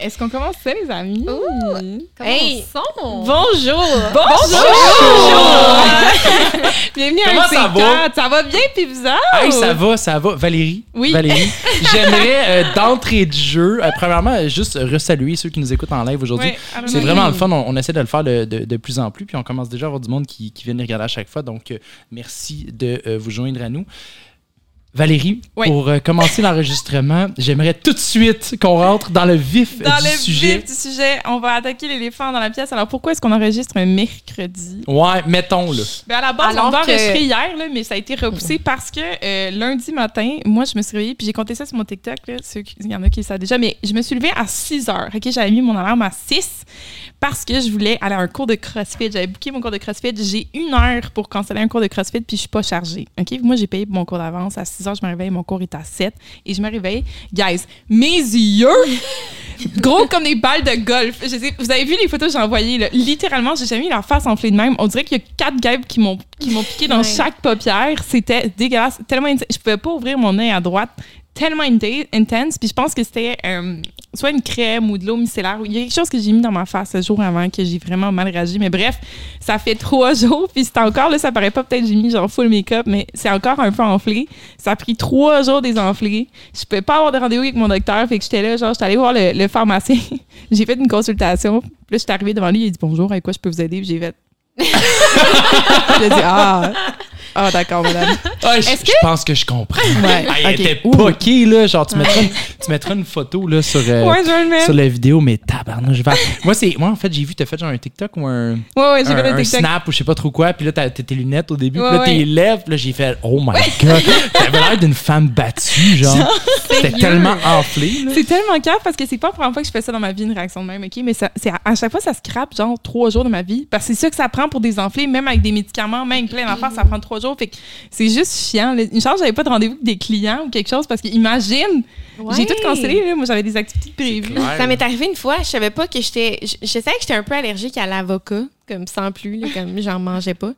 Est-ce qu'on commence ça, les amis? Hey! Commençons. Bonjour! Bonjour! Bienvenue Comment à ça C4. va? Ça va bien, puis vous autres? Hey, ça va, ça va. Valérie? Oui. Valérie? J'aimerais, euh, d'entrée de jeu, euh, premièrement, euh, juste resaluer ceux qui nous écoutent en live aujourd'hui. Ouais, C'est vraiment le fun. On, on essaie de le faire de, de- de plus en plus. Puis on commence déjà à avoir du monde qui, qui vient nous regarder à chaque fois. Donc, euh, merci de euh, vous joindre à nous. Valérie, Oui. pour euh, commencer l'enregistrement, j'aimerais tout de suite qu'on rentre dans le vif Dans du le sujet. vif du sujet, on va attaquer l'éléphant dans la pièce. Alors, pourquoi est-ce qu'on enregistre un mercredi? Ouais, mettons là. Ben à la base, Alors on devait que- enregistrer hier, là, mais ça a été repoussé parce que euh, lundi matin, moi, je me suis réveillée, puis j'ai compté ça sur mon TikTok. Là, ceux qui- il y en a qui le savent déjà, mais je me suis levée à 6 heures. ok J'avais mis mon alarme à 6 parce que je voulais aller à un cours de CrossFit. J'avais booké mon cours de CrossFit. J'ai une heure pour canceller un cours de CrossFit, puis je suis pas chargée. ok? Moi, j'ai payé pour mon cours d'avance. À 6 heures, je me réveille, mon cours est à 7 et je me réveille. Guys, mes yeux gros comme des balles de golf. Je sais- vous avez vu les photos que j'ai envoyées, là? littéralement, j'ai jamais eu la face enflée de même. On dirait qu'il y a quatre guêpes qui m'ont qui m'ont piqué dans Ouais. chaque paupière. C'était dégueulasse, tellement intense. Je pouvais pas ouvrir mon œil à droite, tellement inte- intense. Puis je pense que c'était euh, soit une crème ou de l'eau micellaire. Il y a quelque chose que j'ai mis dans ma face ce jour avant que j'ai vraiment mal réagi. Mais bref, ça fait trois jours. Puis c'est encore, là, ça paraît pas, peut-être j'ai mis genre full make-up, mais c'est encore un peu enflé. Ça a pris trois jours des enflés. Je pouvais pas avoir de rendez-vous avec mon docteur. Fait que j'étais là, genre, j'étais allée voir le, le pharmacien. j'ai fait une consultation. Puis là, j'étais arrivée devant lui. Il a dit bonjour, avec quoi je peux vous aider? Puis j'ai fait. j'ai dit ah, ah d'accord, madame. Ah, je, Est-ce je pense que je comprends. Ouais, Ah, elle ok. était Ouh. poquée, là? Genre, tu mettras, une, tu mettras une photo là, sur, euh, Ouais, je vais le mettre. sur la vidéo, mais tabarnouche. je vais- Moi, c'est, moi, en fait, j'ai vu, t'as fait genre un TikTok ou un, Ouais, ouais, j'ai un, fait le un TikTok. snap ou je sais pas trop quoi. Puis là, t'as t'as tes lunettes au début. Ouais, puis là, tes lèvres. Puis là, j'ai fait, oh my god. T'avais l'air d'une femme battue, genre. C'était tellement enflé, là. C'est tellement cave parce que c'est pas la première fois que je fais ça dans ma vie, une réaction de même, OK? Mais ça, c'est à, à chaque fois, ça scrape genre trois jours de ma vie. Parce que c'est ça que ça prend pour désenfler, même avec des médicaments, même plein d'affaires, ça prend trois jours. Fait que c'est juste chiant. là. Une chance, j'avais pas de rendez-vous avec des clients ou quelque chose parce que imagine, j'ai tout cancellé. Là. Moi, j'avais des activités prévues. Ça m'est arrivé une fois, je savais pas que j'étais. Je, je savais que j'étais un peu allergique à l'avocat, comme sans plus, là, comme j'en mangeais pas.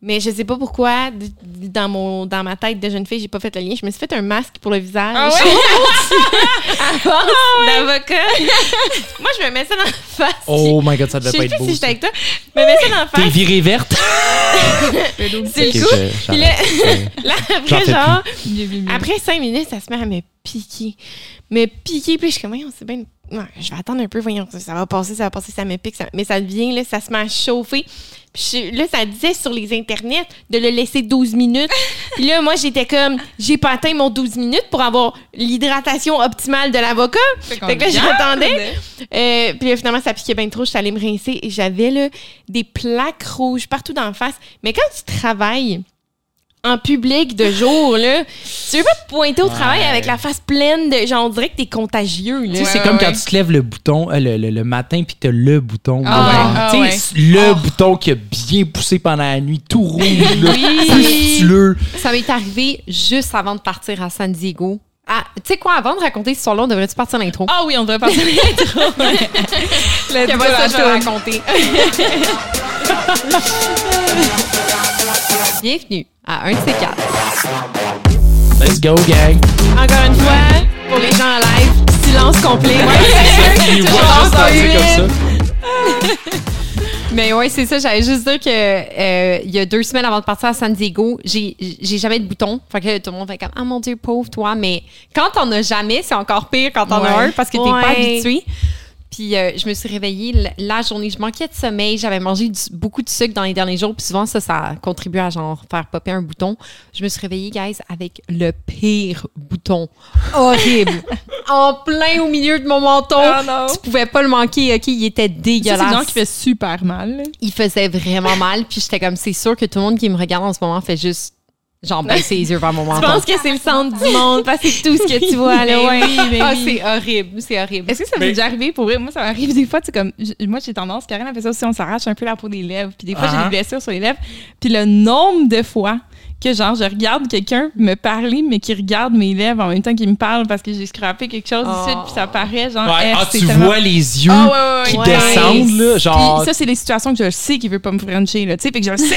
Mais je sais pas pourquoi, dans, mon, dans ma tête de jeune fille, j'ai pas fait le lien. Je me suis fait un masque pour le visage. Ah ouais? à force d'avocat. Moi, je me mets ça dans la face. Oh my god, ça je devait sais pas être plus beau. si j'étais avec toi. Je me mets ça dans la T'es face. virée verte? C'est le coup. je- Puis là, après, genre, Après, cinq minutes, ça se met à me piquer. Me piquer, puis je suis comme, voyons, c'est bien. Je vais attendre un peu, voyons, ça, va passer, ça va passer, ça me pique. ça- Mais ça devient, là, ça se met à chauffer. Puis je- là, ça disait sur les internets de le laisser 12 minutes. puis là, moi, j'étais comme, j'ai pas atteint mon 12 minutes pour avoir l'hydratation optimale de l'avocat. Fait que là, j'attendais. Euh, puis là, finalement, ça piquait bien trop. Je suis allée me rincer et j'avais là, des plaques rouges partout dans la face. Mais quand tu travailles en public de jour, là, tu veux pas te pointer au travail avec la face pleine de. Genre, on dirait que t'es contagieux. Là. Tu sais, c'est Ouais, comme ouais, quand tu te lèves le bouton euh, le, le- le matin puis t'as le bouton. Ah ah Tu ouais. sais, le bouton qui a bien poussé pendant la nuit, tout rouge, là, Oui. Ça m'est arrivé juste avant de partir à San Diego. Ah, tu sais quoi, avant de raconter ce son-là, on devrait-tu partir l'intro? Ah oui, on devrait passer l'intro. Let's go, ça, je vais raconter. Bienvenue à un de ces quatre. Let's go, gang. Encore une fois, pour les gens en live, silence complet. Juste pas danser eu. comme ça. Mais ouais, c'est ça. J'allais juste dire que euh, il y a deux semaines avant de partir à San Diego, j'ai j'ai jamais de bouton. Fait que tout le monde fait comme ah mon dieu pauvre toi. Mais quand t'en as jamais, c'est encore pire quand t'en as Ouais. un parce que t'es pas habitué. Puis euh, je me suis réveillée la, journée, je manquais de sommeil, j'avais mangé du- beaucoup de sucre dans les derniers jours, puis souvent ça, ça contribue à genre faire popper un bouton. Je me suis réveillée, guys, avec le pire bouton, horrible, en plein au milieu de mon menton. Oh non. Tu pouvais pas le manquer, ok, il était dégueulasse. c'est genre qui fait super mal. Il faisait vraiment mal, puis j'étais comme, c'est sûr que tout le monde qui me regarde en ce moment fait juste, genre, baisser les yeux vers mon Je menton. pense que c'est le centre du monde? Parce que c'est tout ce que tu vois. Là, ouais. mais Ah, oui. c'est horrible, c'est horrible. Est-ce que ça vous Mais- est déjà arrivé pour vrai? Moi, ça m'arrive des fois, tu sais, comme, moi, j'ai tendance, Karen a fait ça aussi, on s'arrache un peu la peau des lèvres. Puis des fois, j'ai Ah. des blessures sur les lèvres. Puis le nombre de fois que genre, je regarde quelqu'un me parler, mais qui regarde mes lèvres en même temps qu'il me parle parce que j'ai scrappé quelque chose Oh. ici, puis ça paraît genre. Ouais, ah, tu tellement- vois les yeux Ah, ouais, ouais, qui ouais. descendent, là, genre. Puis ça, c'est les situations que je sais qu'il veut pas me frencher, là. Tu sais, fait que je le sais.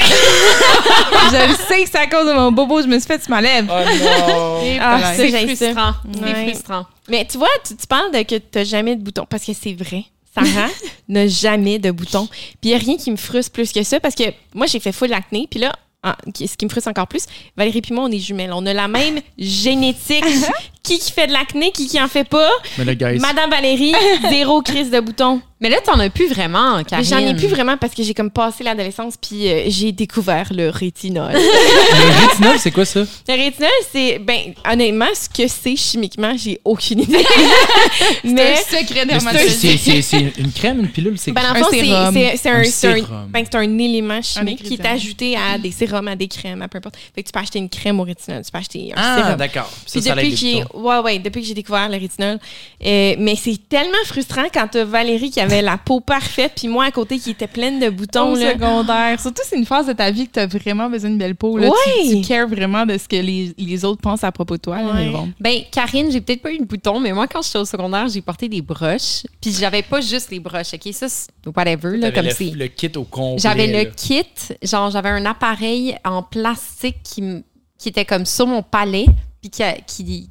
je le sais que c'est à cause de mon bobo, je me suis fait sur ma lèvre. Oh non! Ah, C'est frustrant. Ouais. C'est frustrant. Mais tu vois, tu, tu parles de que tu jamais de boutons parce que c'est vrai. Sarah n'a jamais de boutons. Puis il n'y a rien qui me frustre plus que ça parce que moi, j'ai fait full l'acné. Puis là, ah, ce qui me frustre encore plus, Valérie moi, on est jumelles. On a la même génétique. Qui qui fait de l'acné, qui qui en fait pas? Mais là, guys. Madame Valérie, zéro crise de boutons. Mais là, t'en as plus vraiment, Karine. j'en ai plus vraiment parce que j'ai comme passé l'adolescence puis euh, j'ai découvert le rétinol. Le rétinol, c'est quoi ça? Le rétinol, c'est, ben, honnêtement, ce que c'est chimiquement, j'ai aucune idée. Mais, C'est un secret dermatologique. C'est une crème, une pilule, c'est ben, Un sérum. c'est, un, Un c'est un- sérum. ben, un élément chimique qui est ajouté à des sérums, à des crèmes, à peu importe. Fait que tu peux acheter une crème au rétinol, tu peux acheter un Ah, sérum. d'accord. Ça, Puis ça depuis. Ouais, ouais, depuis que j'ai découvert le rétinol, euh, mais c'est tellement frustrant quand t'as Valérie qui avait la peau parfaite, puis moi à côté qui était pleine de boutons Au là. secondaire. Surtout, c'est une phase de ta vie que tu as vraiment besoin d'une belle peau. Là. Ouais. Tu, tu cares vraiment de ce que les, les autres pensent à propos de toi. là, Ouais. mais bon. Ben, Karine, j'ai peut-être pas eu de bouton, mais moi, quand j'étais au secondaire, j'ai porté des broches. Puis j'avais pas juste les broches, OK? Ça, c'est whatever, là, comme le, c'est. le kit au complet. J'avais le kit, genre, j'avais un appareil en plastique qui, qui était comme sur mon palais, puis qui,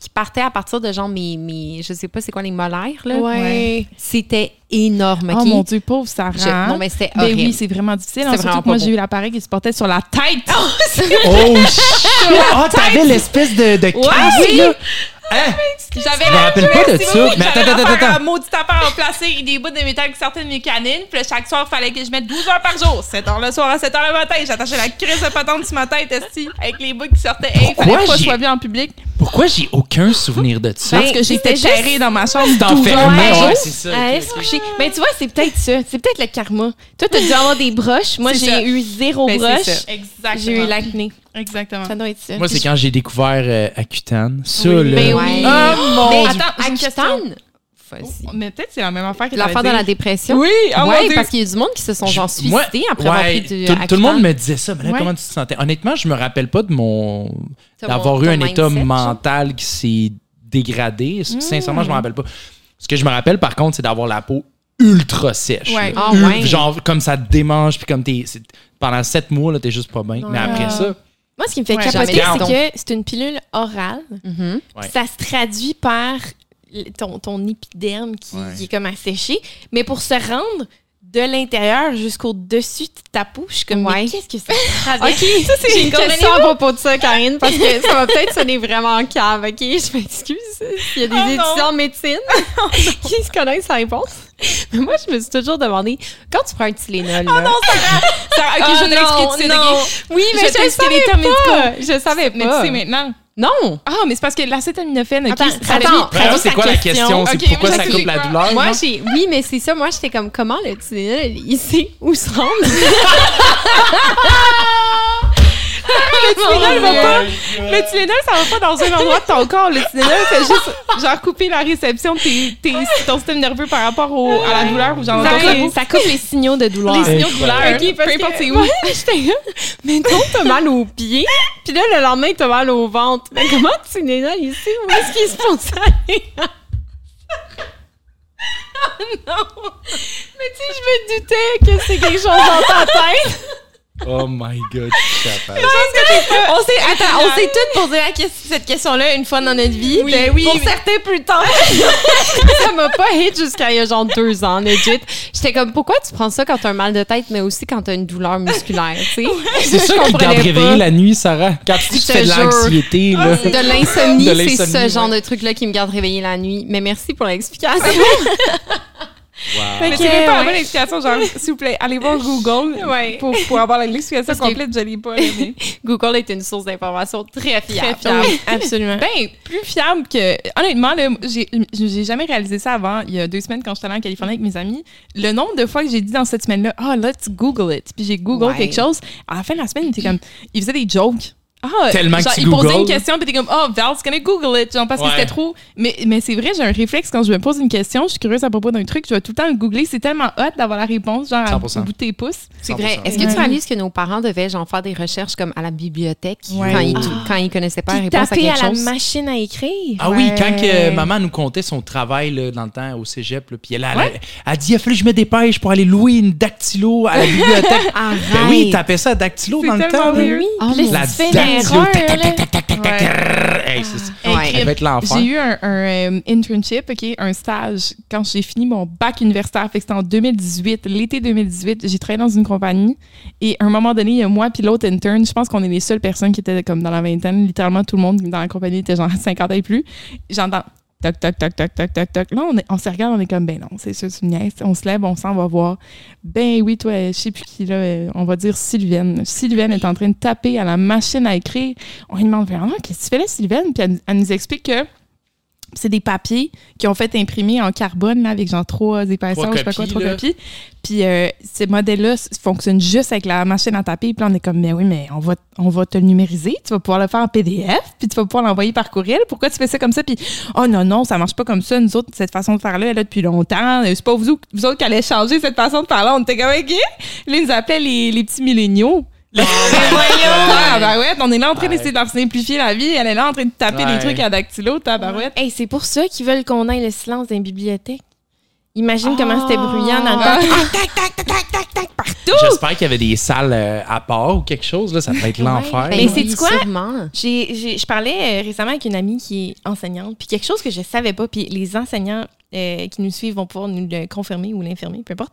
qui partait à partir de genre mes, mes je sais pas c'est quoi les molaires, là. Ouais. C'était énorme? Oh mon Dieu, pauvre Sarah. Je- non, mais c'était Ben horrible. oui, c'est vraiment difficile. C'est hein, surtout vraiment que moi, j'ai eu l'appareil qui se portait sur la tête. Oh, shit! Ah, t'avais l'espèce de, de casque, oui. là! Hein? J'avais rappelle pas de ça. Mais attends, attends, attends, un maudit appareil en plastique, des bouts de métal qui sortaient de mes canines. Puis chaque soir, il fallait que je mette 12 heures par jour. 7 heures le soir à 7 heures le matin. J'attachais la crise de patente sur ma tête, esti, avec les bouts qui sortaient. Hey, Pourquoi fallait pas que je sois vu en public. Pourquoi j'ai aucun souvenir de ça? Parce que j'étais c'était terrée dans ma chambre T'en 12 fais heures un, par ouais, jour. c'est ça. à ok, aller ok. se coucher. Mais tu vois, c'est peut-être ça. C'est peut-être le karma. Toi, t'as dû avoir des broches. Moi, C'est j'ai eu zéro Ben, c'est broche. J'ai eu l'acné. Exactement. Ça doit être ça. Moi, c'est quand j'ai découvert euh, Accutane. Ça, Oui, là. ben Ouais. oui. Oh mon Mais attends, J'ai Vas-y. Mais peut-être c'est la même affaire que L'affaire de t'allais la dépression? Oui, oh ouais, Dieu. parce qu'il y a du monde qui se sont genre suicidés après avoir ouais, pris du tout, tout le monde me disait ça, mais là, comment tu te sentais? Honnêtement, je me rappelle pas de mon. D'avoir eu un état genre? mental qui s'est dégradé. Hmm. Sincèrement, je me rappelle pas. Ce que je me rappelle, par contre, c'est d'avoir la peau ultra sèche. Ouais. Ah, Ul- ouais. Genre, comme ça te démange, puis comme t'es. Pendant sept mois, là, t'es juste pas bien. Mais après ça, Moi, ce qui me fait capoter, c'est que c'est une pilule orale. Mhm. Ouais. Ça se traduit par ton, ton épiderme qui, Ouais. qui est comme asséché. Mais pour se rendre de l'intérieur jusqu'au dessus de ta peau, je suis comme, Ouais. mais qu'est-ce que ça traverse? OK, ça, c'est une question à propos de ça, Karine, parce que ça va peut-être sonner vraiment cave, OK? Je m'excuse s'il y a des Oh non. étudiants en médecine qui se connaissent la réponse? Mais moi, je me suis toujours demandé, quand tu prends un Tylenol, là, Ça- ok, Oh je vais non, t'expliquer tout de suite, non. ok? oui, Je mais je, t'expliquer savais pas. Je savais Mais tu sais maintenant. Non. Ah, mais c'est parce que l'acétaminophène, ok, Attends, ça traduit- attends. C'est quoi la question? C'est Ok, pourquoi moi, ça coupe la douleur? Moi, non? j'ai. Oui, mais c'est ça. Moi, j'étais comme, comment le Tylenol, il sait où se rendre? Le Tylenol va pas. Le Tylenol, ça va pas dans un endroit de ton corps. Le Tylenol fait juste, genre, couper la réception de tes, tes- ton système nerveux par rapport au, à la douleur ou genre Ça, ça coupe les signaux de douleur. Les signaux de douleur. Incroyable. Ok, parce peu importe que- c'est où. Ouais, j'étais là. Mais non, t'as mal aux pieds. Puis là, le lendemain, t'as mal au ventre. Mais comment tu es là ici? Où est-ce qu'il se pense aller? non! Mais tu sais, je me doutais que c'est quelque chose dans ta tête. Oh my god, je suis capable. On s'est, attends, on s'est toutes posé la cette question-là une fois dans notre vie. Ben oui, Pour mais- certains plus tard. ça m'a pas hit jusqu'à il y a genre deux ans, legit. J'étais comme, pourquoi tu prends ça quand t'as un mal de tête, mais aussi quand t'as une douleur musculaire, tu sais? C'est ça qui pas. réveillé la nuit, Sarah. Quand tu fais de l'anxiété, là. De l'insomnie, c'est ce ouais. genre de truc-là qui me garde réveillée la nuit. Mais merci pour l'explication. Wow. Mais c'est même pas la bonne explication, genre, s'il vous plaît, allez voir Google Ouais. pour, pour avoir l'explication complète, je l'ai pas. mais- Google est une source d'information très fiable. fiable. Oui, absolument. Ben, plus fiable que. Honnêtement, là, j'ai j'ai jamais réalisé ça avant, il y a deux semaines, quand j'étais allée en Californie avec mes amis. Le nombre de fois que j'ai dit dans cette semaine-là, ah, let's Google it. Puis j'ai Google Ouais. quelque chose. À la fin de la semaine, il était comme. Il faisait des jokes Ah, Tellement que genre, tu il posait une question, puis t'es comme, oh, Val's gonna Google it, genre, parce que c'était trop. Mais, mais c'est vrai, j'ai un réflexe quand je me pose une question, je suis curieuse à propos d'un truc, je vais tout le temps le googler. C'est tellement hot d'avoir la réponse, genre, à- 100%. au bout de tes pouces. C'est 100%. vrai. Est-ce que tu réalises que nos parents devaient genre faire des recherches comme à la bibliothèque Ouais. quand, ils, Ah. quand ils connaissaient pas la réponse à taper quelque à la chose? machine à écrire. Ah oui, quand que maman nous contait son travail là, dans le temps au cégep, là, puis elle, elle, Ouais. elle, elle dit il a fallu que je me dépêche pour aller louer une dactylo à la bibliothèque. Arrête. ben oui, tapait ça à dactylo dans le temps. là, La J'ai eu un, un, euh, internship, OK, un stage quand j'ai fini mon bac universitaire. Fait que c'était en 2018, l'été 2018. J'ai travaillé dans une compagnie. Et à un moment donné, il y a moi puis l'autre intern, je pense qu'on est les seules personnes qui étaient comme dans la vingtaine. Littéralement, tout le monde dans la compagnie était genre 50 ans et plus. J'entends toc, toc, toc, toc, toc, toc, toc. Là, on, on se regarde, on est comme, ben non, c'est sûr, c'est une niaise. On se lève, on s'en va voir. Ben oui, toi, je sais plus qui, là, euh, on va dire Sylviane. Sylviane est en train de taper à la machine à écrire. On lui demande, vraiment, qu'est-ce que tu fais là, Sylviane? Puis elle nous explique que c'est des papiers qui ont fait imprimer en carbone là, avec genre trois épaisseurs, Trois je sais pas quoi, trois là. copies. Puis euh, ces modèles-là fonctionnent juste avec la machine à taper. Puis là, on est comme, mais oui, mais on va, on va te le numériser. Tu vas pouvoir le faire en PDF, puis tu vas pouvoir l'envoyer par courriel. Pourquoi tu fais ça comme ça? Puis, oh non, non, ça marche pas comme ça. Nous autres, cette façon de faire-là, elle est là depuis longtemps. Euh, C'est pas vous, vous autres qui allez changer cette façon de faire-là. On était comme, OK? Là, ils nous appelaient les, les petits milléniaux. Ah, Tabarouette, on est là en train Ouais. d'essayer de leur simplifier la vie. Elle est là en train de taper Ouais. des trucs à dactylo, tabarouette. Hey, c'est pour ça qu'ils veulent qu'on aille le silence dans les bibliothèques. Imagine Ah. comment c'était bruyant dans le Ah. temps. Tac, tac, tac, tac, tac, tac, partout. J'espère qu'il y avait des salles euh, à part ou quelque chose. Là, ça peut être l'enfer. Ben, Ben c'est oui, quoi? sûrement. J'ai, j'ai- je parlais euh, récemment avec une amie qui est enseignante, puis quelque chose que je savais pas, puis les enseignants euh, qui nous suivent vont pouvoir nous le confirmer ou l'infirmer, peu importe.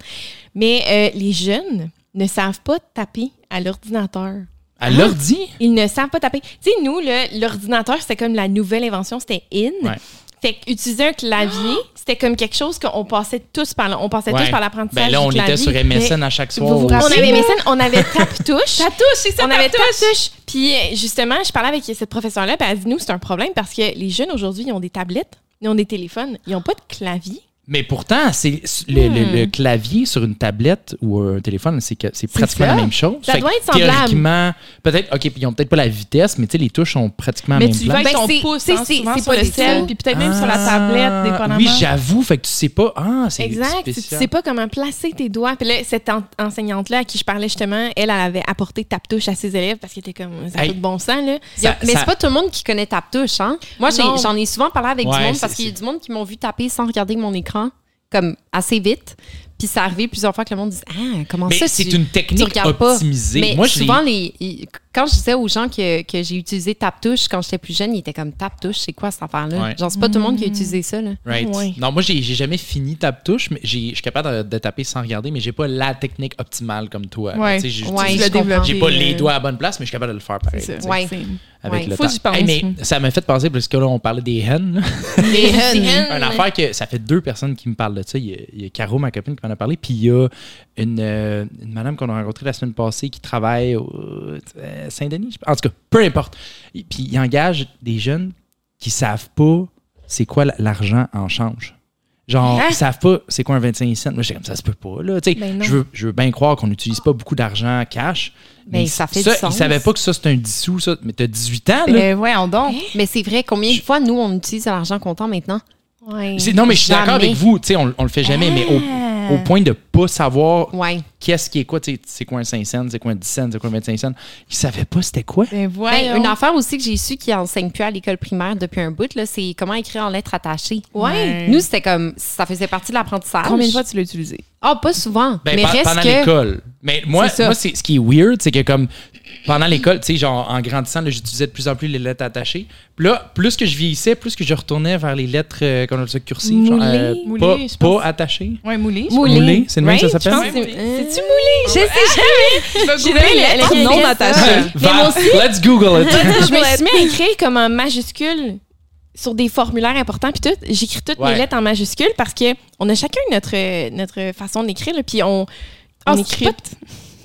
Mais euh, les jeunes ne savent pas taper à l'ordinateur. À l'ordi? Ils ne savent pas taper. Tu sais, nous, l'ordinateur, c'était comme la nouvelle invention, c'était in. Ouais. Fait qu'utiliser un clavier, c'était comme quelque chose qu'on passait tous par là. On passait Ouais. tous par l'apprentissage Ben là, on du était sur MSN à chaque soir. Vous? On avait MSN, on avait tape-touche. touche, c'est ça, on avait tape-touche. tape-touche. Puis euh, justement, je parlais avec cette professeure-là, puis elle dit, nous, c'est un problème parce que les jeunes aujourd'hui, ils ont des tablettes, ils ont des téléphones, ils n'ont pas de clavier. Mais pourtant, c'est le, le- Hmm. le clavier sur une tablette ou un téléphone, c'est que c'est pratiquement ça. la même chose. Ça Fait doit être semblable. Théoriquement, peut-être, OK, puis ils ont peut-être pas la vitesse, mais tu sais, les touches sont pratiquement Mais la même tu vas place. avec Ben, ton c'est- pouce, c'est- hein, souvent sur le sel, puis peut-être même sur la Ah, tablette, dépendamment. Oui, j'avoue, fait que tu sais pas. Ah, c'est Exact. Tu, sais pas comment placer tes doigts. Puis là, cette en- enseignante-là à qui je parlais justement, elle, elle avait apporté tape-touche à ses élèves parce qu'elle était comme, ça Hey. de bon sens, là. Ça- mais ça- c'est pas tout le monde qui connaît Taptouche, hein? Moi, j'en ai, souvent parlé avec Ouais, du monde parce qu'il y a du monde qui m'ont vu taper sans regarder mon écran, comme assez vite. Puis ça arrivé plusieurs fois que le monde dise Ah, comment Mais ça? c'est tu- une tu technique pas. optimisée. Mais Moi, souvent, les, quand je disais aux gens que, que j'ai utilisé Taptouche quand j'étais plus jeune, ils étaient comme Taptouche, c'est quoi cette affaire-là? Ouais. Genre, c'est pas tout le monde qui a utilisé ça. Là. Right. Ouais. Non, moi, j'ai j'ai jamais fini tape touche, mais j'ai- je suis capable de, de taper sans regarder, mais j'ai pas la technique optimale comme toi. Ouais. J'ai- pas les euh, doigts à la bonne place, mais je suis capable de le faire pareil. Avec Ouais. le Faut temps. Hey, mais ça m'a fait penser, parce que là, on parlait des hennes. Les Une affaire que ça fait deux personnes qui me parlent de ça. Il y a, il y a Caro, ma copine, qui m'en a parlé. Puis il y a une, euh, une madame qu'on a rencontrée la semaine passée qui travaille au euh, Saint-Denis. je sais pas. En tout cas, peu importe. Et puis il engage des jeunes qui savent pas c'est quoi l'argent en change. Genre, Hein? ils savent pas c'est quoi un 25 cents. Moi, j'étais comme ça, se peut pas. Là. Tu sais, Ben je, veux, je veux bien croire qu'on n'utilise pas beaucoup d'argent cash. Ben, ça fait du Ils sens. savaient pas que ça, c'était un 10 sous. Ça. Mais t'as 18 ans, là. Ben, voyons donc. Mais c'est vrai, combien de fois nous, on utilise l'argent comptant maintenant? Ouais. C'est- Non, mais je suis d'accord avec vous. Tu sais, on, on le fait jamais, mais au, au point de pas savoir Ouais. qu'est-ce qui est quoi, tu sais, c'est quoi un 5 cents, c'est quoi un 10 cents, c'est quoi un 25 cents. Ils savaient pas c'était quoi. Ben, Ben, une affaire aussi que j'ai su qui enseigne plus à l'école primaire depuis un bout, là, c'est comment écrire en lettres attachées. Ouais. Nous, c'était comme, ça faisait partie de l'apprentissage. Combien de fois tu l'as utilisé? Ah, pas souvent. Ben, mais reste pendant que... l'école. Mais moi, moi c'est, ce qui est weird, c'est que comme pendant l'école, tu sais, genre en grandissant, j'utilisais de plus en plus les lettres attachées. Puis là, plus que je vieillissais, plus que je retournais vers les lettres euh, qu'on a ça cursives. genre, euh, Moulées. pas, Moulées, je pas attachées. Ouais, moulé. je Moulé. C'est le même que ça s'appelle? C'est-tu moulé? Je sais jamais. J'ai. Mais moi Va- aussi, Let's Google it. je me suis mis à écrire comme en majuscule sur des formulaires importants puis tout. J'écris toutes Ouais. mes lettres en majuscule parce que on a chacun notre notre façon d'écrire puis on on Ah, écrit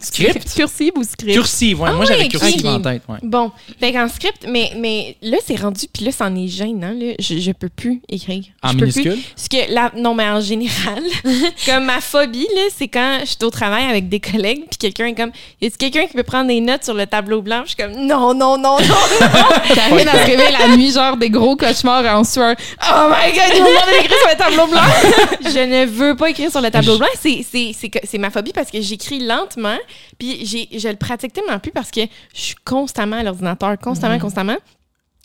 script? Cursive ou script? Cursive, ouais. Ah moi, j'avais cursive ok. en tête, ouais. Bon, fait qu'en script, mais, mais là, c'est rendu, puis là, c'en est gênant, là. Je, je peux plus écrire. En je peux plus. minuscule? Parce que là, non, mais en général, comme ma phobie, là, c'est quand je suis au travail avec des collègues, puis quelqu'un est comme, y a quelqu'un qui peut prendre des notes sur le tableau blanc? Je suis comme, non, non, non, non. Karine, elle se réveille la nuit, genre des gros cauchemars en sueur. Oh my god, ils m'ont d'écrire sur le tableau blanc! je ne veux pas écrire sur le tableau blanc. C'est, c'est, c'est, que- c'est ma phobie parce que j'écris lentement, puis j'ai, je le pratique tellement plus parce que je suis constamment à l'ordinateur, constamment, constamment.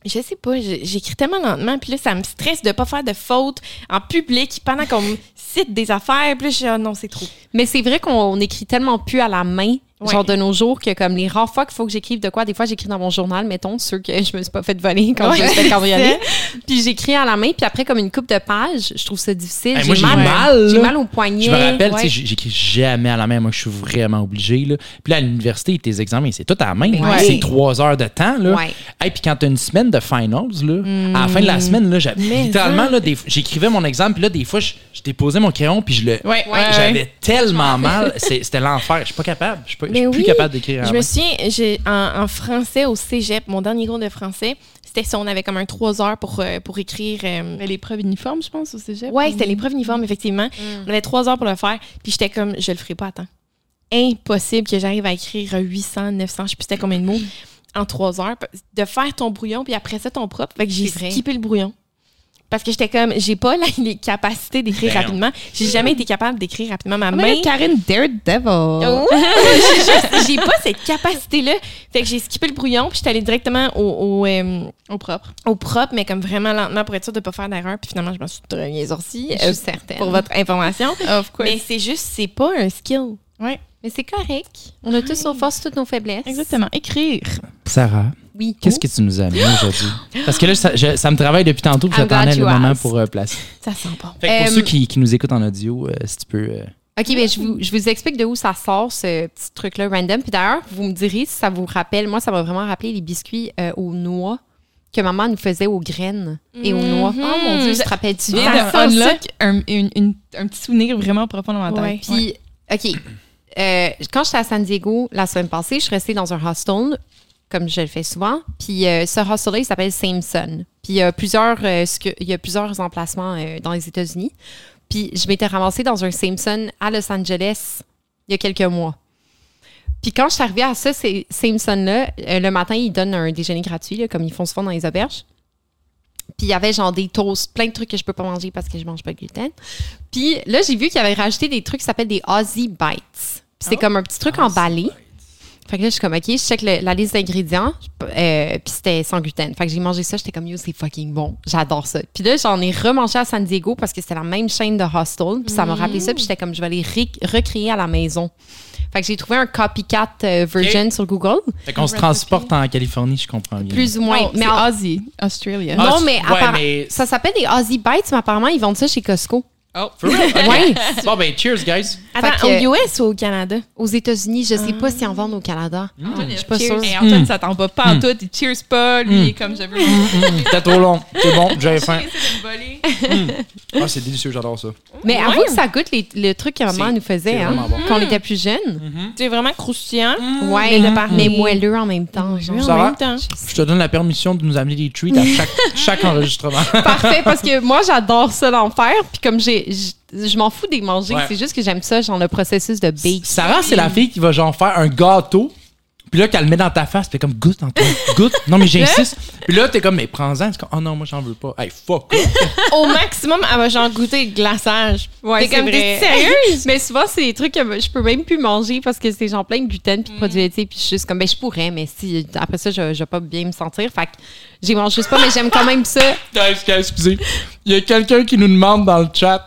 Je sais pas, j'écris tellement lentement, puis là, ça me stresse de pas faire de fautes en public pendant qu'on me cite des affaires, puis là, je suis, ah non, c'est trop. Mais c'est vrai qu'on écrit tellement plus à la main, Ouais. genre de nos jours, que comme les rares fois qu'il faut que j'écrive de quoi, des fois j'écris dans mon journal, mettons, ceux que je me suis pas fait voler quand je me Ouais, suis fait cambrioler. c'est- Puis j'écris à la main, puis après, comme une coupe de pages, je trouve ça difficile. Hey, j'ai mal, mal, J'ai mal au poignet. Je me rappelle, tu Ouais. j'écris jamais à la main. Moi, je suis vraiment obligé. Là. Puis là, à l'université, tes examens, c'est tout à la main. Ouais. C'est trois heures de temps. Là. Ouais. Hey, puis quand tu as une semaine de finals, là, à la fin de la semaine, là, littéralement, là, des- j'écrivais mon examen. Puis là, des fois, je, je déposais mon crayon. Puis je le. Ouais, ouais, J'avais tellement mal. C'était l'enfer. Je suis pas capable. Je suis pas- je Mais suis plus oui. capable d'écrire Je me souviens, j'ai, en, en français au cégep, mon dernier cours de français, c'était ça, on avait comme un trois heures pour, euh, pour écrire. euh, Mais l'épreuve uniforme, je pense, au cégep. Ouais, c'était l'épreuve uniforme, effectivement. On avait trois heures pour le faire. Puis j'étais comme, je le ferai pas à temps. Impossible que j'arrive à écrire 800, 900, je sais plus c'était combien de mots, en trois heures. De faire ton brouillon, puis après ça, ton propre. Fait que j'ai skippé le brouillon. Parce que j'étais comme, j'ai pas les capacités d'écrire Damn. rapidement. J'ai jamais été capable d'écrire rapidement. Ma Oh main. god, Karine Daredevil. Oh, j'ai juste- j'ai pas cette capacité-là. Fait que j'ai skippé le brouillon, puis j'étais allée directement au, au, euh, Au propre. au propre, mais comme vraiment lentement pour être sûre de pas faire d'erreur. Puis finalement, je m'en suis très bien sortie. Je euh, suis certaine. pour votre information. Of course. Mais c'est juste, c'est pas un skill. Ouais, Mais c'est correct. On a tous nos forces, toutes nos faiblesses. exactement. Écrire. Sarah, Oui. qu'est-ce que tu nous as amené aujourd'hui? Parce que là, ça, je- ça me travaille depuis tantôt. Puis j'attendais le you moment pour euh, placer. Ça sent bon. Fait que pour Euh, ceux qui, qui nous écoutent en audio, euh, si tu peux. euh, OK, ben, je, vous, je vous explique de où ça sort, ce petit truc-là random. Puis d'ailleurs, vous me direz si ça vous rappelle. Moi, ça m'a vraiment rappelé les biscuits euh, aux noix que maman nous faisait aux graines et aux noix. Mhm. Oh mon Dieu, tu te rappelles-tu? Tu viens Ça de unlock un, une- une- un petit souvenir vraiment profond dans ma tête. Ouais. Puis, OK. euh, quand j'étais à San Diego la semaine passée, je suis restée dans un hostel, comme je le fais souvent. Puis, euh, ce hostel-là, il s'appelle Sameson. Puis, il y a plusieurs, euh, ce que- il y a plusieurs emplacements euh, dans les États-Unis. Puis, je m'étais ramassée dans un Sameson à Los Angeles il y a quelques mois. Puis, quand je suis arrivée à Sameson-là, euh, le matin, ils donnent un déjeuner gratuit, là, comme ils font souvent dans les auberges. Puis il y avait genre des toasts, plein de trucs que je peux pas manger parce que je mange pas de gluten. Puis là, j'ai vu qu'il avait rajouté des trucs qui s'appellent des Aussie Bites. Puis c'est comme un petit truc emballé. Fait que là, je suis comme, OK, je check le- la liste d'ingrédients. euh, puis c'était sans gluten. Fait que j'ai mangé ça. J'étais comme, yo, c'est fucking bon. J'adore ça. Puis là, j'en ai remangé à San Diego parce que c'était la même chaîne de hostel. Puis ça m'a rappelé ça. Puis j'étais comme, je vais les ré- recréer à la maison. Fait que j'ai trouvé un copycat euh, version sur Google. Fait qu'on se transporte en Californie, je comprends bien. Plus ou moins. Oh, mais en- Aussie, Australia. Ah, non, c'est- mais, ouais, mais- ça s'appelle des Aussie Bites, mais apparemment, ils vendent ça chez Costco. Oh. For real? Ok. Ouais. Bon, ben, cheers, guys. Attends, que- au US ou au Canada? Aux États-Unis, je sais pas s'ils en vendent au Canada. Mm. Je suis pas Cheers. sûre. Et Antoine, ça t'en va pas en tout. Il cheers pas. Lui, est comme je veux. C'était trop long. C'est bon, j'avais faim. Ah, c'est délicieux, j'adore ça. Mais avoue que ça goûte les- le truc que maman nous faisait hein, quand on était plus jeunes. C'est vraiment croustillant. Ouais, Mais moelleux en même temps. Je te donne la permission de nous amener des treats à chaque, chaque enregistrement. Parfait, parce que moi, j'adore ça d'en faire. Puis comme j'ai, je m'en fous des manger, Ouais. c'est juste que j'aime ça, genre le processus de bake. Sarah, c'est la fille qui va genre faire un gâteau. Puis là, qu'elle le met dans ta face, puis comme goûte, Antoine, goûte. Non, mais j'insiste. Puis là, t'es comme, mais prends-en. Comme, oh non, moi, j'en veux pas. Hey, fuck. Au maximum, elle va genre goûter le glaçage. Ouais, T'es c'est comme, vrai. t'es sérieuse? Mais souvent, c'est des trucs que je peux même plus manger parce que c'est genre plein de gluten puis de produits laitiers. Puis je suis juste comme, ben, je pourrais, mais si après ça, je, je vais pas bien me sentir. Fait que j'y mange juste pas, mais j'aime quand même ça. Excusez. Il y a quelqu'un qui nous demande dans le chat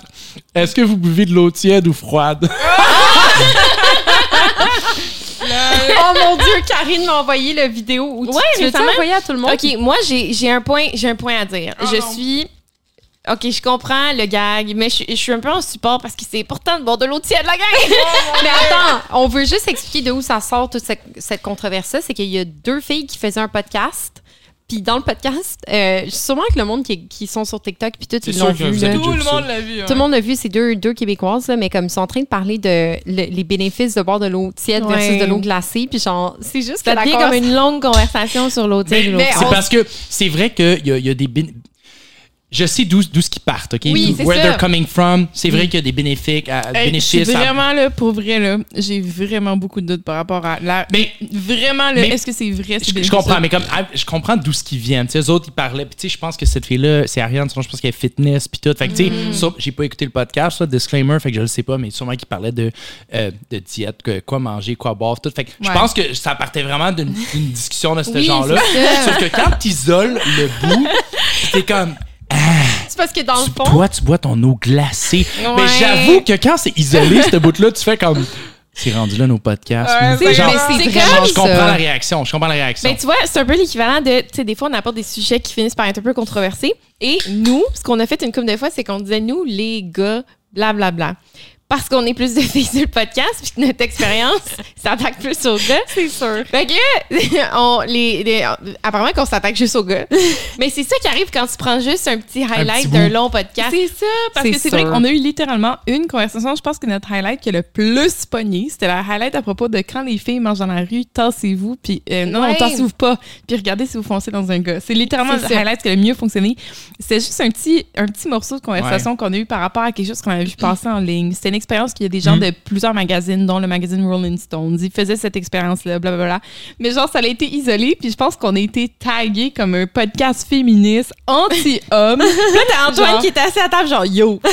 est-ce que vous buvez de l'eau tiède ou froide? Oh mon Dieu, Karine m'a envoyé la vidéo. Où tu, Ouais, tu veux envoyer à tout le monde? OK, moi, j'ai j'ai un, point- j'ai un point à dire. je suis... OK, je comprends le gag, mais je, je suis un peu en support parce que c'est important de boire de l'eau tiède, la gang! Mais attends, on veut juste expliquer de où ça sort toute cette, cette controverse-là. C'est qu'il y a deux filles qui faisaient un podcast. Puis dans le podcast, euh, sûrement que le monde qui, qui sont sur TikTok, puis tout, ils l'ont vu. là. Tout le monde l'a vu. Tout le monde l'a vu, c'est deux, deux Québécoises, là, mais comme ils sont en train de parler de le- les bénéfices de boire de l'eau tiède Ouais. versus de l'eau glacée. Puis genre, c'est juste Ça devient comme une longue conversation sur. Mais- mais C'est parce que c'est vrai qu'il y, a- il y a des. bén- Je sais d'où d'où ce qui partent, OK? Oui, c'est Where ça. they're coming from. C'est vrai qu'il y a des bénéfices. à- Hey, bénéfices je à- vraiment là, pour vrai, là, j'ai vraiment beaucoup de doutes par rapport à la. Mais- vraiment, là, mais- est-ce que c'est vrai? Je, ces je bénéfices-là? comprends, mais comme ah, je comprends d'où ce qui vient. Tu sais, eux autres, ils parlaient. Puis tu sais, je pense que cette fille-là, c'est Ariane, je pense qu'elle est fitness, puis tout. Fait que tu sais, Mm. ça, j'ai pas écouté le podcast, ça, disclaimer, fait que je le sais pas, mais sûrement qu'ils parlaient de, euh, de diète, que- quoi manger, quoi boire, tout. Fait que je Ouais. pense que ça partait vraiment d'une d'une discussion de ce Oui, genre-là. c'est ça. Sauf que quand tu isoles le bout, c'est comme. C'est parce que dans le tu fond, bois, tu bois ton eau glacée. Mais j'avoue que quand c'est isolé, ce bout-là, tu fais comme. C'est rendu là nos podcasts. Ouais, c'est- Genre, mais vraiment je comprends ça. la réaction. Je comprends la réaction. Ben, tu vois, c'est un peu l'équivalent de, tu sais, des fois, on apporte des sujets qui finissent par être un peu controversés. Et nous, ce qu'on a fait une couple de fois, c'est qu'on disait, nous, les gars, blablabla. Parce qu'on est plus de filles sur le podcast, puis que notre expérience s'attaque plus aux gars. c'est sûr. Fait que, on, les, les- apparemment qu'on s'attaque juste aux gars. Mais c'est ça qui arrive quand tu prends juste un petit highlight d'un long podcast. C'est ça, parce C'est que c'est vrai qu'on a eu littéralement une conversation. Je pense que notre highlight qui a le plus pogné, c'était la highlight à propos de quand les filles mangent dans la rue, tassez-vous, puis euh, non, non, Ouais. tassez-vous pas, puis regardez si vous foncez dans un gars. C'est littéralement C'est le highlight qui a le mieux fonctionné. C'était juste un petit, un petit morceau de conversation qu'on a eu par rapport à quelque chose qu'on avait vu passer en ligne. C'était une expérience qu'il y a des gens Mm. de plusieurs magazines, dont le magazine Rolling Stones. Ils faisaient cette expérience-là, blablabla. Mais genre, ça a été isolé, puis je pense qu'on a été tagué comme un podcast féministe anti-homme. Là, t'as Antoine Genre- qui est assis à table, genre, yo.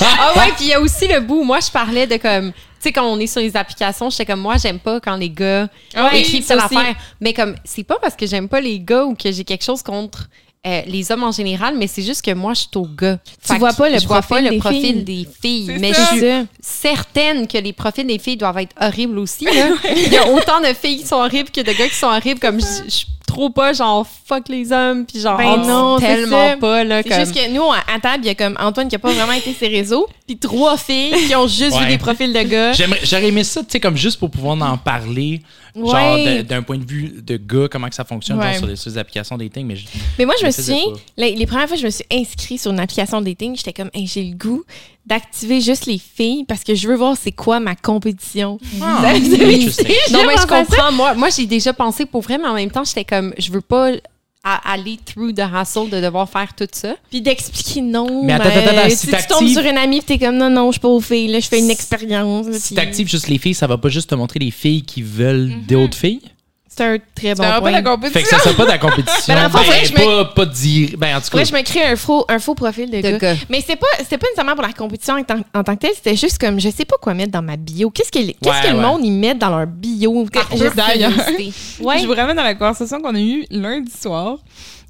Ah ouais, puis il y a aussi le bout où moi je parlais de comme tu sais quand on est sur les applications, j'étais comme moi j'aime pas quand les gars oui, écrivent ça telle aussi. affaire, mais comme c'est pas parce que j'aime pas les gars ou que j'ai quelque chose contre euh, les hommes en général, mais c'est juste que moi je suis au gars. Tu Fait vois que pas le je vois profil le des profil filles. des filles, C'est mais ça. je suis certaine que les profils des filles doivent être horribles aussi. là. Il y a autant de filles qui sont horribles que de gars qui sont horribles. Comme je trop pas genre fuck les hommes, puis genre Ben oh, non, tellement ça. pas là. C'est Comme... juste que nous, à à table, il y a comme Antoine qui a pas vraiment été ses réseaux, puis trois filles qui ont juste Ouais. vu des profils de gars. J'aimerais- J'aurais aimé ça, tu sais, comme juste pour pouvoir en parler, genre Ouais. d'un point de vue de gars, comment que ça fonctionne Ouais. genre, sur, les, sur les applications dating. Mais je- Mais moi, je Je me souviens, les, les premières fois que je me suis inscrite sur une application dating, j'étais comme, Hey, j'ai le goût d'activer juste les filles parce que je veux voir c'est quoi ma compétition. Ah, avez- vous avez interesting. essayé Non, mais je ça? comprends. Moi, moi j'ai déjà pensé pour vrai, mais en même temps, j'étais comme, je veux pas à- aller through the hassle de devoir faire tout ça. Puis d'expliquer non. Mais attends, euh, attends, attends, si si tu tombes sur une amie, t'es comme, non, non, je suis pas aux filles, là, je fais une expérience. Si puis- t'actives juste les filles, ça va pas juste te montrer les filles qui veulent Mhm. d'autres filles? C'est un très bon Ça point. pas la compétition. Fait que ça sera pas de la compétition. Ben, fond, que je pas, pas dire. Ben, en tout cas. Je me crée un faux, un faux profil de, De gars. gars. Mais c'est pas, c'était pas nécessairement pour la compétition en tant, en tant que telle, c'était juste comme, je sais pas quoi mettre dans ma bio. Qu'est-ce que, qu'est-ce Ouais, que le monde, ils mettent dans leur bio? Ah, Je- d'ailleurs. Ouais. Je vous ramène dans la conversation qu'on a eue lundi soir.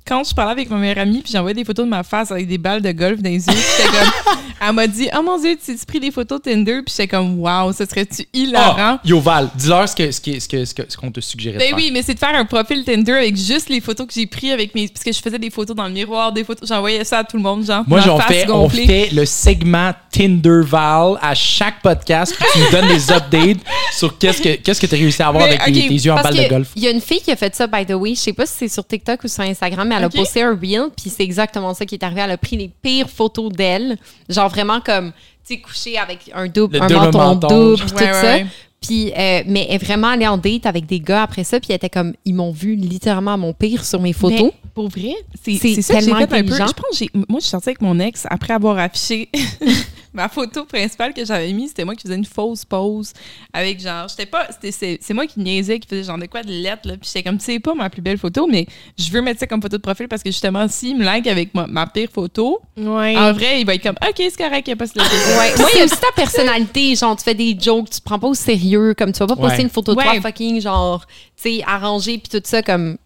Quand je parlais avec ma meilleure amie, puis j'envoyais des photos de ma face avec des balles de golf dans les yeux, j'étais comme, elle m'a dit, oh mon Dieu, tu as pris des photos Tinder, puis j'étais comme, wow, ce serait-tu hilarant? Ah, Yoval, dis-leur ce que- ce que- ce que- ce que- ce qu'on te suggérait de Ben faire. oui, mais c'est de faire un profil Tinder avec juste les photos que j'ai prises avec mes. Parce que je faisais des photos dans le miroir, des photos. J'envoyais ça à tout le monde, genre. Moi, j'en fait, on fait le segment Tinderval à chaque podcast, puis tu nous donnes des updates sur qu'est-ce que qu'est-ce que tu as réussi à avoir Mais, avec tes, yeux en balle de golf? Il y a une fille qui a fait ça, by the way. Je sais pas si c'est sur TikTok ou sur Instagram, mais elle a posté un reel, puis c'est exactement ça qui est arrivé. Elle a pris les pires photos d'elle. Genre vraiment comme, tu sais, couchée avec un double, Le un double menton, menton. double, Ouais, tout ouais, ça. ouais. Puis, euh, mais elle est vraiment allée en date avec des gars après ça, puis elle était comme, ils m'ont vu littéralement à mon pire sur mes photos. Mais pour vrai, c'est ça que j'ai tellement fait un peu. intelligent. Je pense moi, je suis sortie avec mon ex après avoir affiché ma photo principale que j'avais mise. C'était moi qui faisais une fausse pause avec genre, j'étais pas, c'était- c'est c'est moi qui niaisais, qui faisait genre de quoi de lettres, là. Puis j'étais comme, c'est pas ma plus belle photo, mais je veux mettre ça comme photo de profil parce que justement, s'il me like avec ma, ma pire photo, Ouais. en vrai, il va être comme, OK, c'est correct, il n'y a pas ce Ouais. Moi, il y a aussi ta personnalité. Genre, tu fais des jokes, tu te prends pas au sérieux. Comme tu vas pas poster une photo de Ouais. toi fucking, genre, tu sais, arrangée, puis tout ça, comme.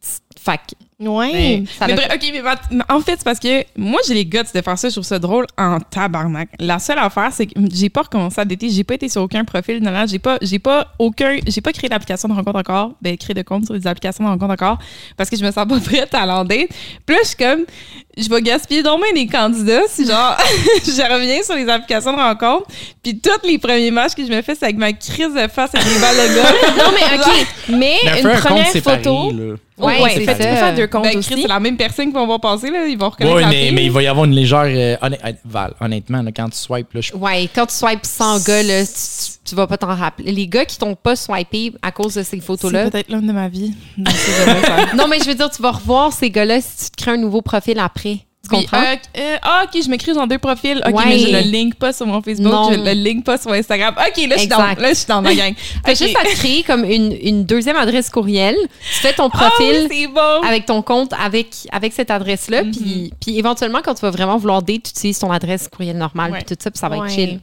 que Ouais. Mais, Ça mais bref, ok, mais en fait, c'est parce que moi, j'ai les guts de faire ça. Je trouve ça drôle en tabarnak. La seule affaire, c'est que j'ai pas recommencé à dater. J'ai pas été sur aucun profil. Non, non, j'ai pas, j'ai pas aucun, j'ai pas créé d'application de rencontre encore. Ben, créé de compte sur les applications de rencontre encore. Parce que je me sens pas prête à l'en date. Là, je suis comme, je vais gaspiller donc des candidats si genre je reviens sur les applications de rencontre puis tous les premiers matchs que je me fais c'est avec ma crise de face avec des balles de golf. Non, mais OK. Mais Mais une un première séparé, photo. là. Ouais, Ouais, c'est fait, tu ça. peux faire deux comptes Ben, aussi. c'est la même personne qui vont voir passer là, ils vont reconnaître Ouais, mais, il va y avoir une légère. euh, honnêt- euh, Val, honnêtement, là, quand tu swipes, là, je Ouais, quand tu swipes 100 gars, là, tu, tu vas pas t'en rappeler. Les gars qui t'ont pas swipé à cause de ces photos-là. C'est peut-être l'homme de ma vie. Non, mais je veux dire, tu vas revoir ces gars-là si tu te crées un nouveau profil après. Tu Puis, comprends? euh, euh, ah, ok, je m'écris dans deux profils. Ok, Ouais. mais je le link pas sur mon Facebook, Non. je le link pas sur Instagram. Ok, là, je suis dans, là, je suis dans ma gang. Fait Ok. juste à te créer comme une, une deuxième adresse courriel. Tu fais ton oui, profil bon. avec ton compte avec, avec cette adresse-là. Mhm. puis, puis éventuellement, quand tu vas vraiment vouloir date, tu utilises ton adresse courriel normale. Ouais. Puis tout ça, puis ça va Ouais. être chill.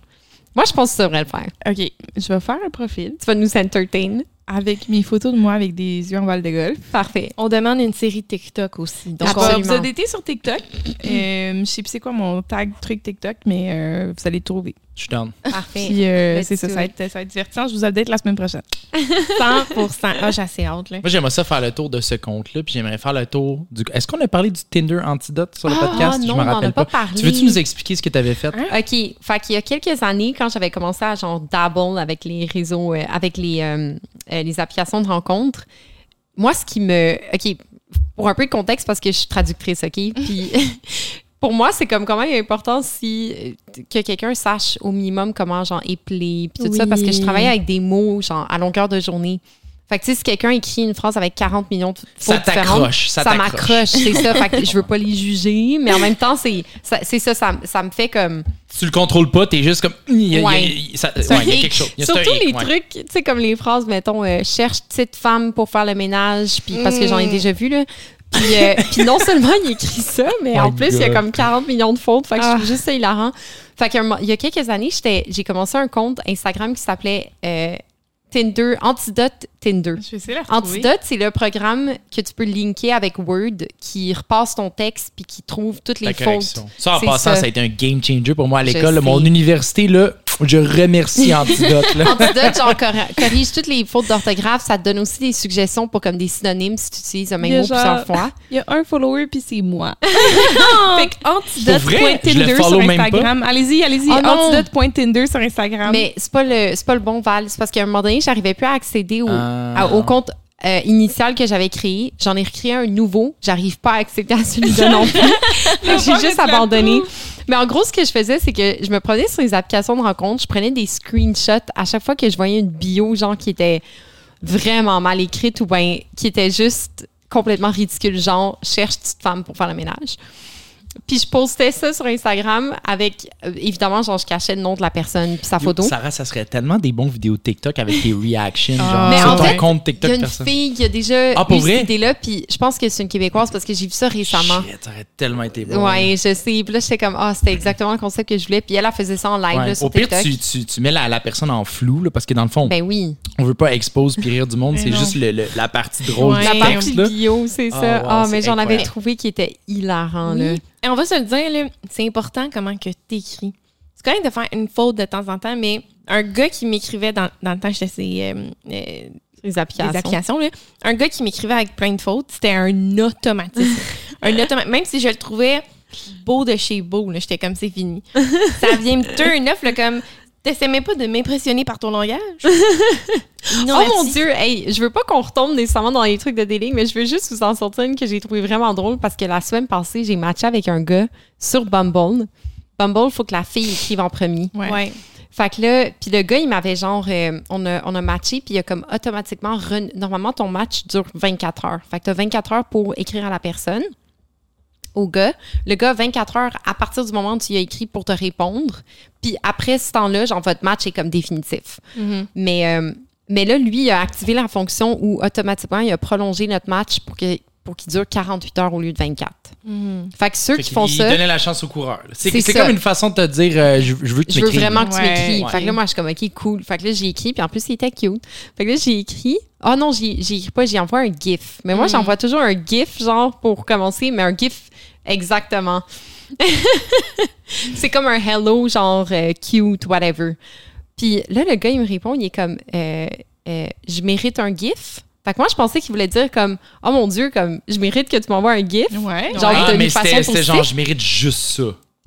Moi, je pense que ça devrait le faire. Ok, je vais faire un profil Tu vas nous entertain. avec mes photos de moi avec des yeux en balle de golf. Parfait. On demande une série TikTok aussi. Donc, Donc, on- Absolument. vous aider sur TikTok. Euh, je sais plus c'est quoi mon tag truc TikTok, mais euh, vous allez le trouver. Je suis down. Parfait. Puis euh, c'est ça, ça va, être, ça va être divertissant. Je vous update la semaine prochaine. 100% Ah, j'ai assez hâte, là. Moi, j'aimerais ça faire le tour de ce compte-là, puis j'aimerais faire le tour du. Est-ce qu'on a parlé du Tinder Antidote sur le Ah, podcast? non, je on me en a rappelle pas pas. parlé. Tu veux-tu nous expliquer ce que tu avais fait? Hein? OK. Fait qu'il y a quelques années, quand j'avais commencé à genre dabble avec les réseaux, euh, avec les, euh, euh, les applications de rencontres, moi, ce qui me. OK, pour un peu de contexte, parce que je suis traductrice, OK? Puis. Pour moi, c'est comme quand même important si euh, que quelqu'un sache au minimum comment genre épeler puis tout ça parce que je travaille avec des mots genre à longueur de journée. Fait que tu sais si quelqu'un écrit une phrase avec 40 millions de Ça fautes différentes, t'accroche, ça ça m'accroche, c'est ça. Fait que je veux pas les juger, mais en même temps c'est ça, c'est ça, ça, ça me fait comme Si tu le contrôles pas, t'es juste comme. Il y a, il y a- Ouais. il y a- ça- C'est un ouais, il y a hic. quelque chose. Il y a- c'est Surtout les ouais. trucs, tu sais, comme les phrases, mettons, euh, cherche petite femme pour faire le ménage, puis parce que j'en ai Mm. déjà vu, là. Puis, euh, puis non seulement il écrit ça, mais My en plus, il y a comme 40 millions de fautes. Fait que je Ah. trouve juste ça hilarant. Fait qu'il y a quelques années, j'étais- j'ai commencé un compte Instagram qui s'appelait euh, Tinder, Antidote Tinder. Je vais. Antidote, c'est le programme que tu peux linker avec Word qui repasse ton texte puis qui trouve toutes La les fautes. correction. Ça, en passant, ça. ça. a été un game changer pour moi à l'école. Mon université, là, je remercie Antidote. Là. Antidote, genre, cor- corrige toutes les fautes d'orthographe. Ça te donne aussi des suggestions pour comme des synonymes si tu utilises y même mot genre- plusieurs fois. Il y a un follower, puis c'est moi. fait antidote.tinder sur. Instagram. Allez-y, allez-y. Oh antidote.tinder sur Instagram. Mais c'est pas le c'est pas le bon Val. C'est parce qu'à un moment donné, j'arrivais plus à accéder au, Ah. à- au compte euh, initial que j'avais créé. J'en ai recréé un nouveau. J'arrive pas à accéder à celui-là non plus. J'ai juste abandonné. Mais en gros, ce que je faisais, c'est que je me prenais sur les applications de rencontre, je prenais des screenshots à chaque fois que je voyais une bio, genre qui était vraiment mal écrite ou bien qui était juste complètement ridicule, genre cherche petite femme pour faire le ménage? Puis je postais ça sur Instagram avec, euh, évidemment, genre je cachais le nom de la personne puis sa photo. Sarah, ça serait tellement des bons vidéos TikTok avec tes reactions, Ah. genre, Mais sur en ton fait, compte Il y TikTok a une personne. fille qui a déjà Ah, eu cette idée-là, puis je pense que c'est une Québécoise parce que j'ai vu ça récemment. Shit, ça aurait tellement été bon. Ouais, je sais. Puis là, j'étais comme, ah, c'était exactement le concept que je voulais. Puis elle, elle faisait ça en live Ouais. là, sur Au pire, TikTok. tu, tu, tu mets la, la personne en flou, là, parce que dans le fond, Ben oui. on veut pas expose puis rire du monde, Mais c'est juste le- le- la partie drôle Ouais. du La partie bio, c'est Ah, ça. wow, Ah, c'est mais j'en avais trouvé qui était hilarant, là. On va se le dire, c'est important comment que t'écris. C'est correct de faire une faute de temps en temps, mais un gars qui m'écrivait dans, dans le temps, j'étais sur euh, euh, Les applications. les applications, là, un gars qui m'écrivait avec plein de fautes, c'était un automatisme. un automa- Même si je le trouvais beau de chez beau, j'étais comme c'est fini. Ça vient me turn off, là, comme t'essaies même pas de m'impressionner par ton langage? Non, oh mon. Dieu, hey, je veux pas qu'on retombe nécessairement dans les trucs de dating, mais je veux juste vous en sortir une que j'ai trouvé vraiment drôle parce que la semaine passée, j'ai matché avec un gars sur Bumble. Bumble, il faut que la fille écrive en premier. Ouais. Ouais. Fait que là, puis le gars, il m'avait genre, euh, on, a, on a matché, puis il a comme automatiquement, normalement, ton match dure 24 heures. Fait que tu as 24 heures pour écrire à la personne, au gars. Le gars, 24 heures à partir du moment où tu as écrit pour te répondre. Puis après ce temps-là, genre, votre match est comme définitif. Mhm. Mais, euh, mais là, lui, il a activé la fonction où automatiquement, il a prolongé notre match pour que pour qu'il dure 48 heures au lieu de 24. Mhm. Fait que ceux Fait qui font il ça, donnait la chance au coureur. C'est comme une façon de te dire euh, je, je veux que tu je veux vraiment que tu Ouais, m'écris. ouais. Fait que là, moi, je suis comme, OK, cool. Fait que là, j'ai écrit, puis en plus, il était cute. Fait que là, j'ai écrit. Ah non, écrit pas, j'ai envoyé un GIF. Mais moi, j'envoie toujours un GIF, genre, pour commencer, mais un GIF exactement. c'est comme un hello, genre, euh, cute, whatever. Puis là, le gars, il me répond, il est comme, euh, euh, je mérite un GIF. Fait que moi, je pensais qu'il voulait dire comme, oh mon Dieu, comme, je mérite que tu m'envoies un gif. Ouais. Genre, Ah, de mais façon c'était genre, je mérite juste ça.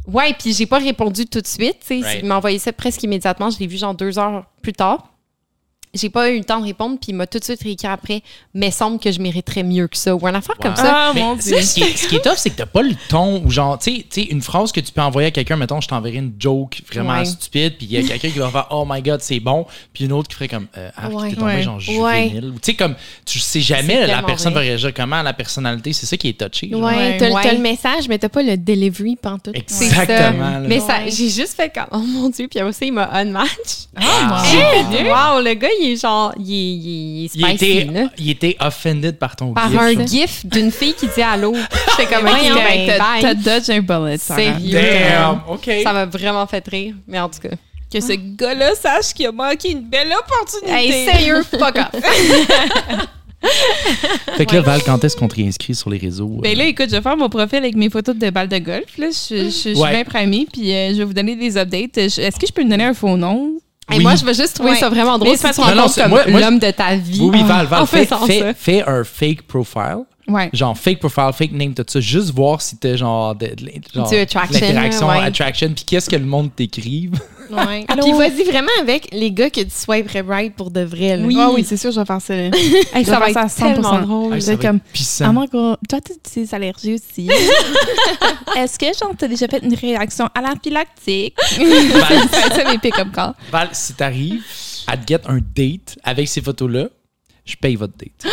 Ouais, puis j'ai pas répondu tout de suite. tu sais. Right. Il m'a envoyé ça presque immédiatement. Je l'ai vu genre deux heures plus tard. J'ai pas eu le temps de répondre, puis il m'a tout de suite réécrit après. Mais semble que je mériterais mieux que ça. Ou une affaire comme Wow. ça. Ah, Mais mon Dieu. Ce qui, est, ce qui est tough, c'est que t'as pas le ton ou genre, tu sais- tu sais, une phrase que tu peux envoyer à quelqu'un, mettons, je t'enverrai une joke vraiment Ouais. stupide, puis il y a quelqu'un qui va faire Oh my god, c'est bon, puis une autre qui ferait comme euh, Ah, Ouais. t'es tombé Ouais. genre Ouais. juvénile. Ou Tu sais, comme, tu sais jamais la personne vrai. va réagir comment, la personnalité, c'est ça qui est touché. genre. Ouais, t'as le- t'as Ouais. le message, mais t'as pas le delivery pantoute. C'est ça. Exactement. là. Mais ça, Ouais. j'ai juste fait comme, oh mon Dieu, puis aussi, il m'a unmatch. Ah, Hey, mon Dieu. wow, le gars, il est genre, il est, il est il, spicy, était, là. il était offended par ton Par gif, un là. gif d'une fille qui dit allô. J'étais comme, ok, ben, t'as- dodge un bullet. Sérieux. Damn, OK. Ça m'a vraiment fait rire, mais en tout cas. Que ce gars-là sache qu'il a manqué une belle opportunité. Hey, sérieux, fuck off. Fait que là, Val, quand est-ce qu'on te réinscrit sur les réseaux? Ben euh? là, écoute, je vais faire mon profil avec mes photos de balles de golf. Là, je, je- je suis Ouais. bien primée, puis euh, je vais vous donner des updates. Est-ce que je peux me donner un faux nom? Et Oui. moi, je veux juste trouver Ouais. ça vraiment drôle Mais si tu non, comme l'homme de ta vie. Oui, oui, Val, Val, fais un fake profile. Ouais. Genre fake profile, fake name, tout ça. Juste voir si t'as genre de, de- genre, Du attraction, l'interaction, ouais. attraction, puis qu'est-ce que le monde t'écrive. Ouais. Puis vas-y vraiment avec les gars que tu swiperais right pour de vrai. Là. Oui, oui, c'est sûr, je vais faire ça. Hey, Je ça vais va être ça à 100%. tellement drôle. Ça va comme- être. Ah, gars, toi, tu des allergies aussi. Est-ce que, genre, t'as déjà fait une réaction anaphylactique? Val, C'est ça, mes pick-up calls. Val, si t'arrives à te get un date avec ces photos-là, je paye votre date.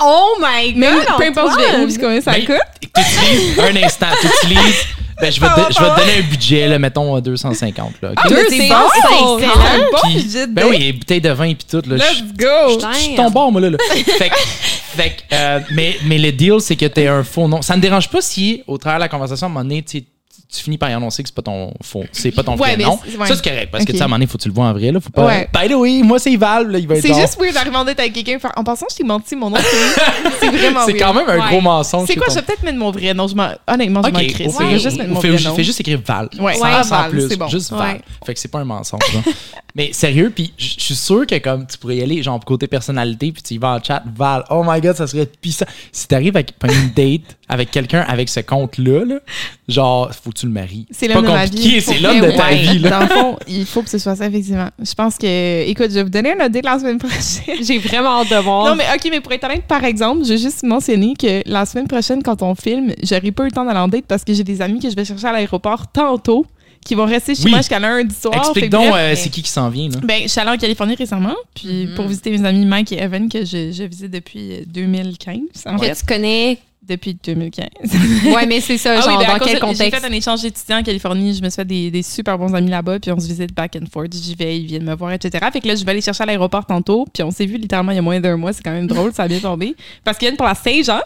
Oh my god! Même, peu importe Antoine! puis combien ça Mais coûte? T'utilises un instant, t'utilises. Ben, je vais, te, je vais te donner un budget, là, mettons euh, 250. Là, ok? Ah, Deux, mais c'est bon, bon, c'est excellent. bon Puis- budget de ben oui, et bouteille de vin et puis tout. Là, Let's je- go! Putain. Je suis ton bord, moi, là. là. fait que, fait que, euh, mais, mais le deal, c'est que tu un faux nom. Ça ne dérange pas si, au travers de la conversation, à un moment donné, tu sais, tu finis par y annoncer que c'est pas ton faux, c'est pas ton vrai Ouais, mais nom. ouais. Ça, c'est correct, parce que, tu sais, à un moment donné, faut que tu le vois en vrai, là. Faut pas. Ouais. By the way, moi, c'est Val, là. Il va être C'est juste weird d'arriver en date avec quelqu'un En passant, je t'ai menti, mon nom, c'est. Vraiment C'est quand même un gros mensonge. C'est quoi, ton- je vais peut-être mettre mon vrai nom. Je m'en- Honnêtement, je Ok, m'en Je vais juste mettre mon vrai nom. fais juste écrire Val. Ouais. sans, plus. c'est bon. Juste Val. Fait que c'est pas un mensonge. Mais sérieux, puis je suis sûr que comme tu pourrais y aller, genre côté personnalité, puis tu y vas en chat, Val, oh my god, ça serait puissant. Si t'arrives avec pas une date avec quelqu'un avec ce compte-là, là, genre, faut que tu le maries. C'est l'homme de ma compliqué, vie. c'est l'homme de ta ouais. vie, là. Dans le fond, il faut que ce soit ça, effectivement. Je pense que. Écoute, je vais vous donner un update la semaine prochaine. J'ai vraiment hâte de voir. Non, mais OK, mais pour être honnête, par exemple, je vais juste mentionner que la semaine prochaine, quand on filme, j'aurai pas eu le temps d'aller en date parce que j'ai des amis que je vais chercher à l'aéroport tantôt qui vont rester chez Oui. moi jusqu'à lundi soir. Explique Fait donc, euh, c'est qui qui s'en vient, là? Ben, je suis allée en Californie récemment, puis Mhm. pour visiter mes amis Mike et Evan que je, je visite depuis euh, 2015. En que fait, tu connais. Depuis 2015. Ouais, mais c'est ça, Ah genre, oui, ben, dans quel de- J'ai contexte? fait un échange d'étudiants en Californie. Je me suis fait des, des super bons amis là-bas, puis on se visite back and forth. J'y vais, ils viennent me voir, etc. Fait que là, je vais aller chercher à l'aéroport tantôt, puis on s'est vu littéralement il y a moins d'un mois. C'est quand même drôle, ça a bien tombé. Parce qu'ils viennent pour la stage, hein?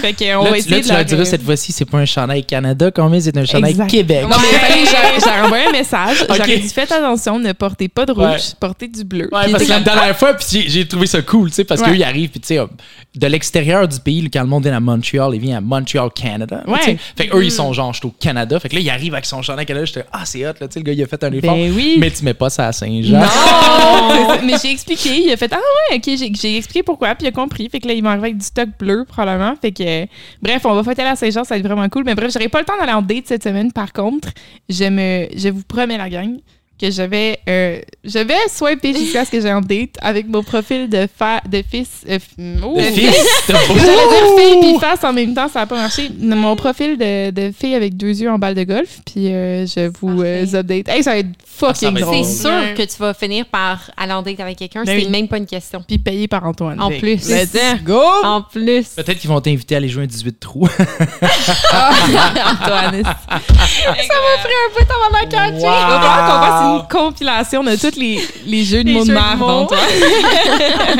Fait qu'on Là, va essayer là, de tu leur leur- diras cette fois-ci, c'est pas un chandail Canada, combien c'est un chandail Exact. Québec. Non, mais fallait que j'aurais- envoyé un message. Ok. J'aurais dit faites attention, ne portez pas de rouge, Ouais. portez du bleu. Ouais, Puis parce que la dernière fois, puis j'ai- trouvé ça cool, tu sais, parce Ouais. qu'eux, ils arrivent, puis tu sais, de l'extérieur du pays, quand le monde vient à Montréal, ils viennent à Montreal, Canada. Ouais. Fait qu'eux, ils sont genre, je suis au Canada. Fait que là, ils arrivent avec son chandail Canada. J'étais, ah, c'est hot, là, tu sais, le gars, il a fait un effort. Ben oui. Mais tu mets pas ça à Saint-Jean. Non! Mais j'ai expliqué. Il a fait Ah ouais, ok, j'ai expliqué pourquoi, puis il a compris. Fait que là, il m'a arrivé avec du stock bleu, probablement. Bref, on va fêter la Saint-Jean, ça va être vraiment cool. Mais bref, j'aurais pas le temps d'aller en date cette semaine. Par contre, je, je vous promets, la gang, que je vais, euh, je vais swiper jusqu'à ce que j'ai en date avec mon profil de, fa de fils. euh, oh. Le fils, J'allais dire fille puis face en même temps, ça n'a pas marché. Mon profil de, de fille avec deux yeux en balle de golf, puis euh, je vous euh, update. Hey, ça va être fucking Ah, ça va être drôle. C'est sûr que tu vas finir par aller en date avec quelqu'un. Ben c'est oui. même pas une question. Puis payé par Antoine. En Fait plus. Let's go! En plus. Peut-être qu'ils vont t'inviter à aller jouer un 18 trous. Antoine. ça m'a pris un peu avant la catcher. Il compilation de tous les, les jeux de mots de.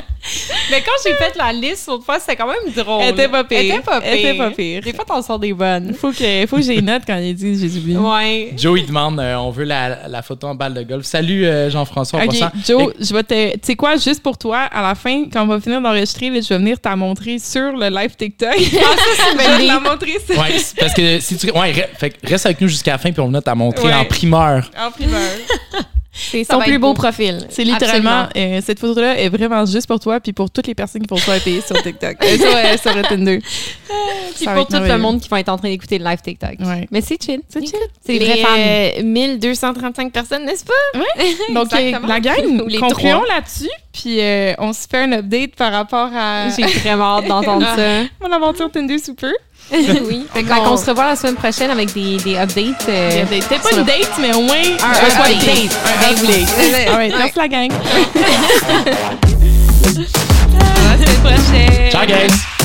Mais quand j'ai fait la liste l'autre fois, c'était quand même drôle. Elle était pas pire. Elle était pas pire. Elle était pas pire. Des fois, t'en sors des bonnes. Faut que, faut que j'ai une note quand il dit j'ai oublié. Ouais. Joe, il demande, euh, on veut la, la photo en balle de golf. Salut, euh, Jean-François. Ok. Joe, je vais te. Tu sais quoi, juste pour toi, à la fin, quand on va finir d'enregistrer, je vais venir t'en montrer sur le live TikTok. Ah, ça, c'est Je vais te la montrer sur- Ouais, parce que si tu. Ouais, re- fait que reste avec nous jusqu'à la fin, puis on va te la montrer Ouais. en primeur. en primeur. C'est son plus beau beau. profil. C'est littéralement, euh, cette photo-là est vraiment juste pour toi puis pour toutes les personnes qui font swiper sur TikTok. Euh, sur, euh, sur Tinder. Puis pour tout le monde qui va être en train d'écouter le live TikTok. Ouais. Mais c'est chill. C'est chill. C'est Les, vrais fans. euh, 1235 personnes, n'est-ce pas? Donc, euh, la gang, les concluons là-dessus, puis on se fait un update par rapport à J'ai vraiment hâte d'entendre ça. mon aventure Tinder sous peu. oui. Fait qu'on se revoit la semaine prochaine avec des, des updates. euh, Peut-être pas sur une le- date, mais au moins Un- un un swipe update. date. Un Ben oui. update. Alright, Ouais. Merci la gang. À la semaine prochaine. Ciao, guys!